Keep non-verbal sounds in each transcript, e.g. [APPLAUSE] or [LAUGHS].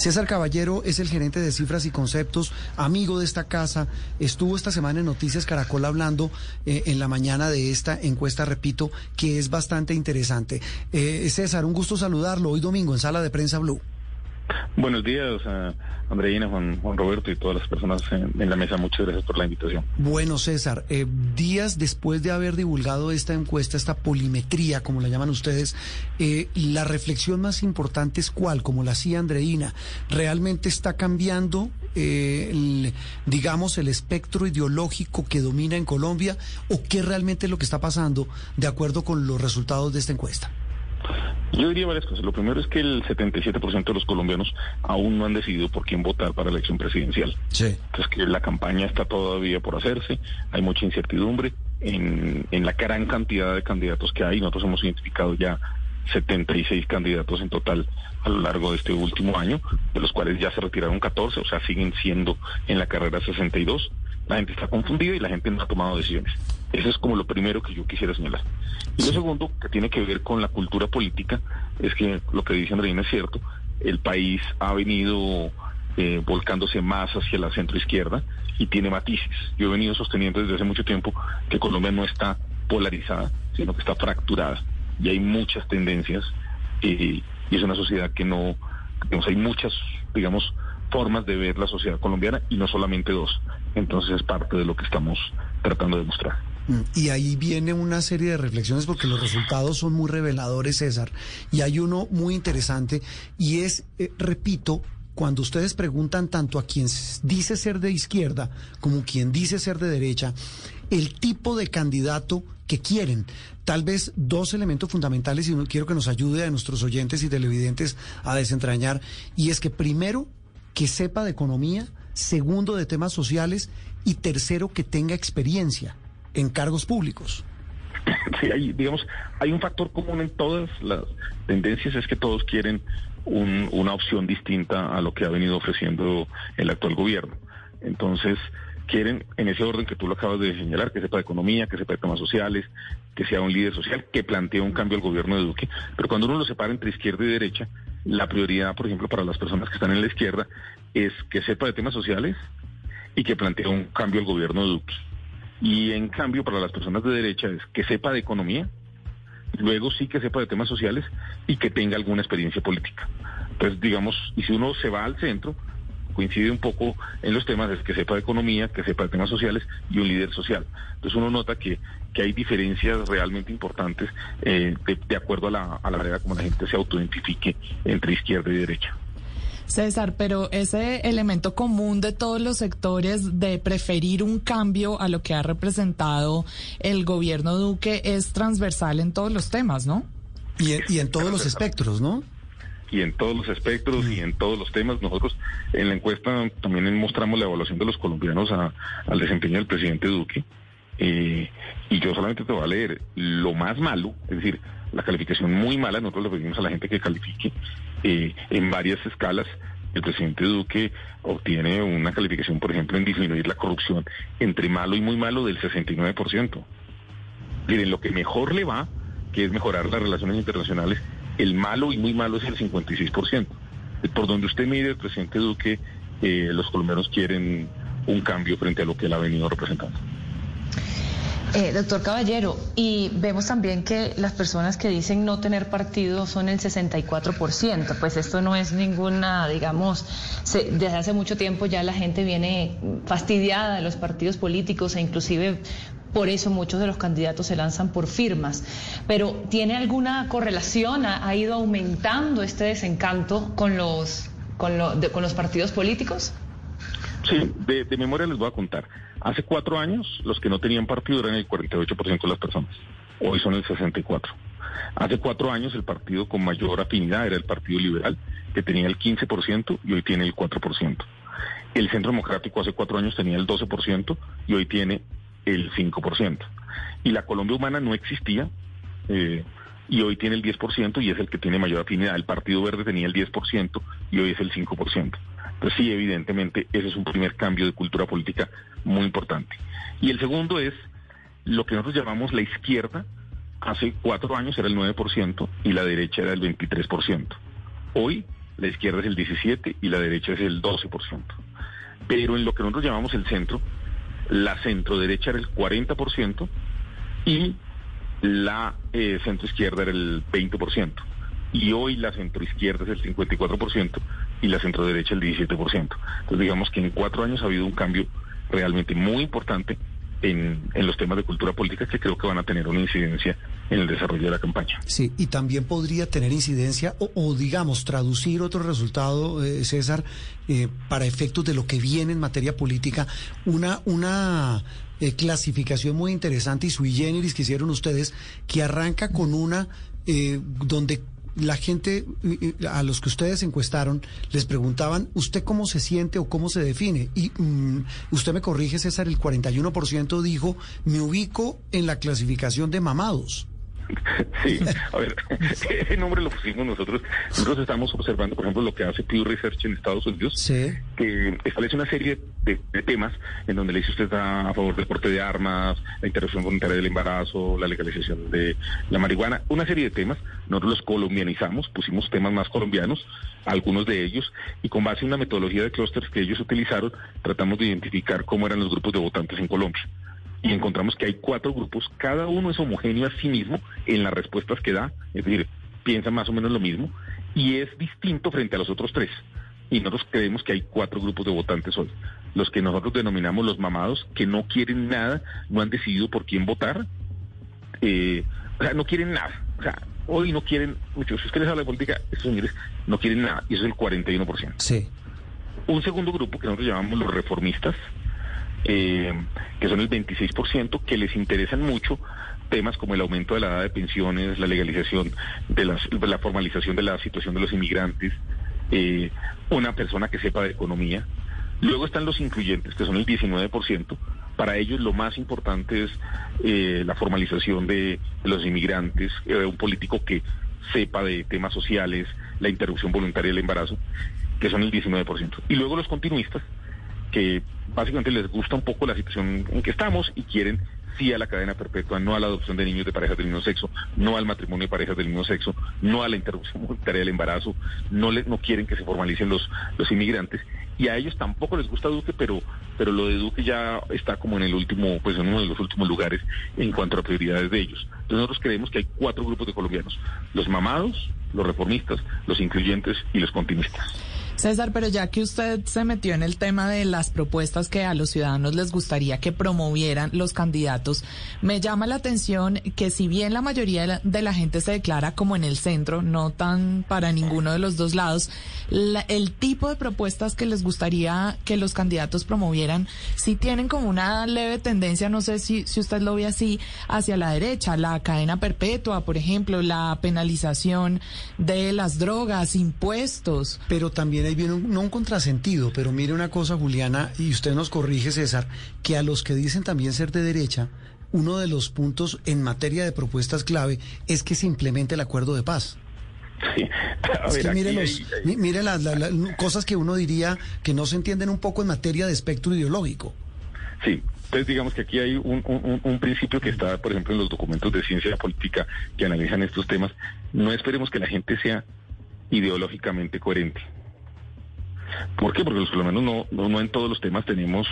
César Caballero es el gerente de cifras y conceptos, amigo de esta casa. Estuvo esta semana en Noticias Caracol hablando eh, en la mañana de esta encuesta, repito, que es bastante interesante. Eh, César, un gusto saludarlo hoy domingo en Sala de Prensa Blue. Buenos días, uh, Andreina, Juan, Juan, Roberto y todas las personas en, la mesa. Muchas gracias por la invitación. Bueno, César, eh, días después de haber divulgado esta encuesta, esta polimetría, como la llaman ustedes, eh, la reflexión más importante es cuál, como la hacía Andreina, ¿realmente está cambiando, eh, el, digamos, el espectro ideológico que domina en Colombia o qué realmente es lo que está pasando de acuerdo con los resultados de esta encuesta? Yo diría varias cosas. Lo primero es que el 77% de los colombianos aún no han decidido por quién votar para la elección presidencial. Sí. Entonces que la campaña está todavía por hacerse, hay mucha incertidumbre en, en la gran cantidad de candidatos que hay. Nosotros hemos identificado ya 76 candidatos en total a lo largo de este último año, de los cuales ya se retiraron 14, o sea, siguen siendo en la carrera 62. La gente está confundida y la gente no ha tomado decisiones. Eso es como lo primero que yo quisiera señalar. Y lo segundo, que tiene que ver con la cultura política, es que lo que dice Andreina es cierto, el país ha venido eh, volcándose más hacia la centroizquierda y tiene matices. Yo he venido sosteniendo desde hace mucho tiempo que Colombia no está polarizada, sino que está fracturada. Y hay muchas tendencias eh, y es una sociedad que no, digamos, hay muchas, digamos, formas de ver la sociedad colombiana y no solamente dos. Entonces es parte de lo que estamos tratando de mostrar. Y ahí viene una serie de reflexiones porque los resultados son muy reveladores, César. Y hay uno muy interesante y es, eh, repito, cuando ustedes preguntan tanto a quien dice ser de izquierda como quien dice ser de derecha, el tipo de candidato que quieren. Tal vez dos elementos fundamentales y quiero que nos ayude a nuestros oyentes y televidentes a desentrañar. Y es que primero, que sepa de economía, segundo, de temas sociales y tercero, que tenga experiencia en cargos públicos. [LAUGHS] Sí, hay, digamos, hay un factor común en todas las tendencias, es que todos quieren un, una opción distinta a lo que ha venido ofreciendo el actual gobierno. Entonces, quieren, en ese orden que tú lo acabas de señalar, que sepa de economía, que sepa de temas sociales, que sea un líder social, que plantee un cambio al gobierno de Duque. Pero cuando uno lo separa entre izquierda y derecha, la prioridad, por ejemplo, para las personas que están en la izquierda es que sepa de temas sociales y que plantee un cambio al gobierno de Duque. Y en cambio, para las personas de derecha es que sepa de economía, luego sí que sepa de temas sociales y que tenga alguna experiencia política. Entonces, digamos, y si uno se va al centro, coincide un poco en los temas, es que sepa de economía, que sepa de temas sociales y un líder social. Entonces uno nota que, que hay diferencias realmente importantes eh, de, de, acuerdo a la, a la manera como la gente se autoidentifique entre izquierda y derecha. César, pero ese elemento común de todos los sectores de preferir un cambio a lo que ha representado el gobierno Duque es transversal en todos los temas, ¿no? Y en, y en todos los espectros, ¿no? Y en todos los espectros y en todos los temas. Nosotros en la encuesta también mostramos la evaluación de los colombianos a, al desempeño del presidente Duque. Eh, y yo solamente te voy a leer lo más malo, es decir, la calificación muy mala, nosotros le pedimos a la gente que califique eh, en varias escalas. El presidente Duque obtiene una calificación, por ejemplo, en disminuir la corrupción entre malo y muy malo del 69%. Miren, lo que mejor le va, que es mejorar las relaciones internacionales, el malo y muy malo es el 56%. Por donde usted mire, el presidente Duque, eh, los colombianos quieren un cambio frente a lo que él ha venido representando. Eh, doctor Caballero, y vemos también que las personas que dicen no tener partido son el 64%, pues esto no es ninguna, digamos, se, desde hace mucho tiempo ya la gente viene fastidiada de los partidos políticos e inclusive por eso muchos de los candidatos se lanzan por firmas. Pero ¿tiene alguna correlación? ¿Ha, ido aumentando este desencanto con los, con, lo, de, con los partidos políticos? Sí, de, de, memoria les voy a contar. Hace cuatro años los que no tenían partido eran el 48% de las personas. Hoy son el 64%. Hace cuatro años el partido con mayor afinidad era el Partido Liberal, que tenía el 15% y hoy tiene el 4%. El Centro Democrático hace cuatro años tenía el 12% y hoy tiene el 5%. Y la Colombia Humana no existía eh, y hoy tiene el 10% y es el que tiene mayor afinidad. El Partido Verde tenía el 10% y hoy es el 5%. Entonces sí, evidentemente, ese es un primer cambio de cultura política muy importante. Y el segundo es lo que nosotros llamamos la izquierda. Hace cuatro años era el 9% y la derecha era el 23%. Hoy la izquierda es el 17% y la derecha es el 12%. Pero en lo que nosotros llamamos el centro, la centro derecha era el 40% y la eh, centro izquierda era el 20%. Y hoy la centro izquierda es el 54% y la centro derecha el 17%. Entonces digamos que en cuatro años ha habido un cambio realmente muy importante en, en, los temas de cultura política que creo que van a tener una incidencia en el desarrollo de la campaña. Sí, y también podría tener incidencia o, o digamos, traducir otro resultado, eh, César, eh, para efectos de lo que viene en materia política, una, una eh, clasificación muy interesante y sui generis que hicieron ustedes, que arranca con una donde la gente a los que ustedes encuestaron les preguntaban, ¿usted cómo se siente o cómo se define? Y um, usted me corrige, César, el 41% dijo, me ubico en la clasificación de mamados. [LAUGHS] Sí, a ver, [LAUGHS] ese nombre lo pusimos nosotros. Nosotros estamos observando, por ejemplo, lo que hace Pew Research en Estados Unidos, sí. que establece una serie de, de, temas en donde le dice usted está a favor del porte de armas, la interrupción voluntaria del embarazo, la legalización de la marihuana, una serie de temas. Nosotros los colombianizamos, pusimos temas más colombianos, algunos de ellos, y con base en una metodología de clústeres que ellos utilizaron, tratamos de identificar cómo eran los grupos de votantes en Colombia y encontramos que hay cuatro grupos, cada uno es homogéneo a sí mismo en las respuestas que da, es decir, piensa más o menos lo mismo, y es distinto frente a los otros tres. Y nosotros creemos que hay cuatro grupos de votantes hoy. Los que nosotros denominamos los mamados, que no quieren nada, no han decidido por quién votar, eh, o sea, no quieren nada. O sea, hoy no quieren, muchos, si ustedes hablan de política, estos señores no quieren nada, y eso es el 41%. Sí. Un segundo grupo que nosotros llamamos los reformistas, eh, que son el 26%, que les interesan mucho temas como el aumento de la edad de pensiones, la legalización de las, la formalización de la situación de los inmigrantes, eh, una persona que sepa de economía. Luego están los incluyentes, que son el 19%. Para ellos lo más importante es eh, la formalización de, los inmigrantes, eh, un político que sepa de temas sociales, la interrupción voluntaria del embarazo, que son el 19%. Y luego los continuistas, que básicamente les gusta un poco la situación en que estamos y quieren sí a la cadena perpetua, no a la adopción de niños de parejas del mismo sexo, no al matrimonio de parejas del mismo sexo, no a la interrupción voluntaria del embarazo, no le, no quieren que se formalicen los, los inmigrantes y a ellos tampoco les gusta Duque, pero pero lo de Duque ya está como en el último, pues en uno de los últimos lugares en cuanto a prioridades de ellos. Entonces nosotros creemos que hay cuatro grupos de colombianos, los mamados, los reformistas, los incluyentes y los continuistas. César, pero ya que usted se metió en el tema de las propuestas que a los ciudadanos les gustaría que promovieran los candidatos, me llama la atención que si bien la mayoría de la, gente se declara como en el centro, no tan para ninguno de los dos lados, la, el tipo de propuestas que les gustaría que los candidatos promovieran, sí tienen como una leve tendencia, no sé si, si usted lo ve así, hacia la derecha, la cadena perpetua, por ejemplo, la penalización de las drogas, impuestos. Pero también ahí viene un, no un contrasentido, pero mire una cosa, Juliana, y usted nos corrige, César, que a los que dicen también ser de derecha, uno de los puntos en materia de propuestas clave es que se implemente el acuerdo de paz. Sí. [LAUGHS] es ver, que mire, los, hay- mi- mire las la- la- cosas que uno diría que no se entienden un poco en materia de espectro ideológico. Sí, entonces digamos que aquí hay un, un- un- un principio que está, por ejemplo, en los documentos de ciencia política que analizan estos temas. No esperemos que la gente sea ideológicamente coherente. ¿Por qué? Porque los colombianos no, no, no en todos los temas tenemos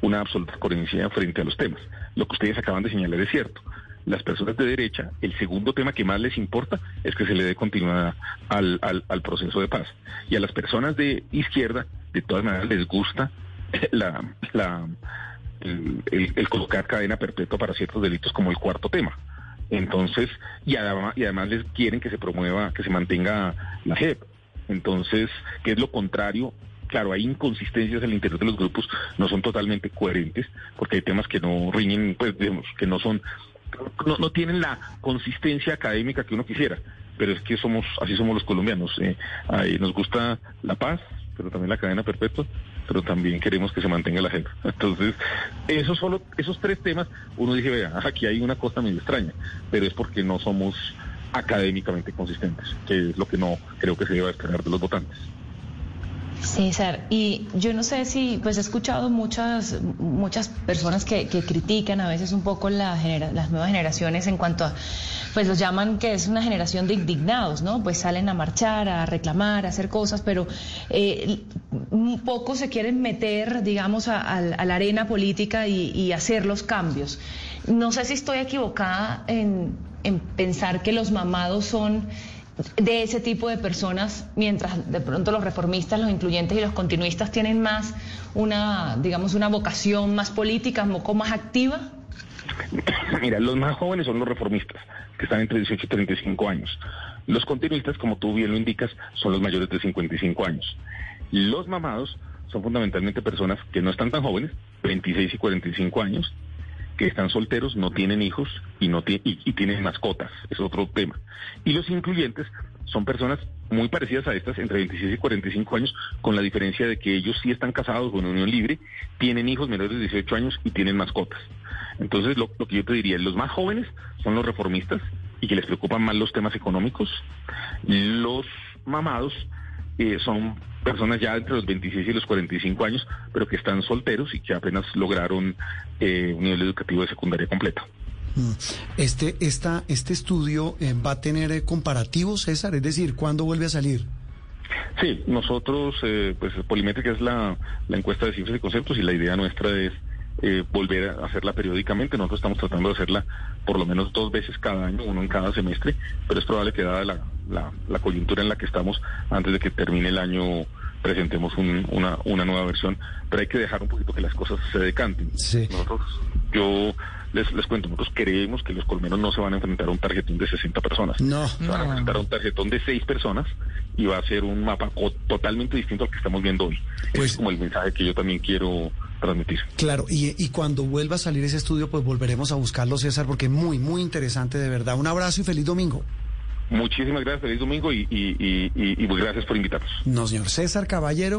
una absoluta coherencia frente a los temas. Lo que ustedes acaban de señalar es cierto. Las personas de derecha, el segundo tema que más les importa es que se le dé continuidad al, al, proceso de paz. Y a las personas de izquierda, de todas maneras, les gusta [LAUGHS] la, la, el colocar cadena perpetua para ciertos delitos como el cuarto tema. Entonces, y además, y además les quieren que se promueva, que se mantenga la JEP. Entonces, que es lo contrario. Claro, hay inconsistencias en el interior de los grupos, no son totalmente coherentes, porque hay temas que no riñen, pues, digamos, que no son no, no tienen la consistencia académica que uno quisiera pero es que somos así somos los colombianos. Eh, ahí nos gusta la paz, pero también la cadena perpetua, pero también queremos que se mantenga la gente. [LAUGHS] Entonces, esos solo esos tres temas, uno dice, vea, aquí hay una cosa muy extraña, pero es porque no somos académicamente consistentes, que es lo que no creo que se deba esperar de los votantes. César, y yo no sé si, pues he escuchado muchas, muchas personas que, critican a veces un poco la las nuevas generaciones en cuanto a, pues los llaman que es una generación de indignados, ¿no? Pues salen a marchar, a reclamar, a hacer cosas, pero eh, un poco se quieren meter, digamos, a, la arena política y, hacer los cambios. No sé si estoy equivocada en pensar que los mamados son de ese tipo de personas, mientras de pronto los reformistas, los incluyentes y los continuistas tienen más una, digamos, una vocación más política, un poco más activa? Mira, los más jóvenes son los reformistas, que están entre 18 y 35 años. Los continuistas, como tú bien lo indicas, son los mayores de 55 años. Los mamados son fundamentalmente personas que no están tan jóvenes, 26 y 45 años, que están solteros, no tienen hijos y, no y, tienen mascotas, es otro tema. Y los incluyentes son personas muy parecidas a estas, entre 26 y 45 años, con la diferencia de que ellos sí están casados con unión libre, tienen hijos menores de 18 años y tienen mascotas. Entonces, lo, lo que yo te diría, los más jóvenes son los reformistas y que les preocupan más los temas económicos. Los mamados eh, son personas ya entre los 26 y los 45 años, pero que están solteros y que apenas lograron eh, un nivel educativo de secundaria completa. Mm. Este, esta, este estudio eh, va a tener comparativos, César, es decir, ¿cuándo vuelve a salir? Sí, nosotros, pues Polimétrica es la, la encuesta de cifras y conceptos y la idea nuestra es eh, volver a hacerla periódicamente. Nosotros estamos tratando de hacerla por lo menos dos veces cada año, uno en cada semestre, pero es probable que dada la, la, coyuntura en la que estamos, antes de que termine el año, presentemos una, una nueva versión, pero hay que dejar un poquito que las cosas se decanten. Nosotros, yo les, les cuento, nosotros creemos que los colmenos no se van a enfrentar a un tarjetón de 60 personas. No. Se van a enfrentar a un tarjetón de 6 personas y va a ser un mapa totalmente distinto al que estamos viendo hoy. Pues, es como el mensaje que yo también quiero transmitir. Claro, y, y cuando vuelva a salir ese estudio, pues volveremos a buscarlo, César, porque muy, muy interesante, de verdad. Un abrazo y feliz domingo. Muchísimas gracias, feliz domingo y, y, y, y, pues gracias por invitarnos. No, señor César Caballero.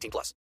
18 plus.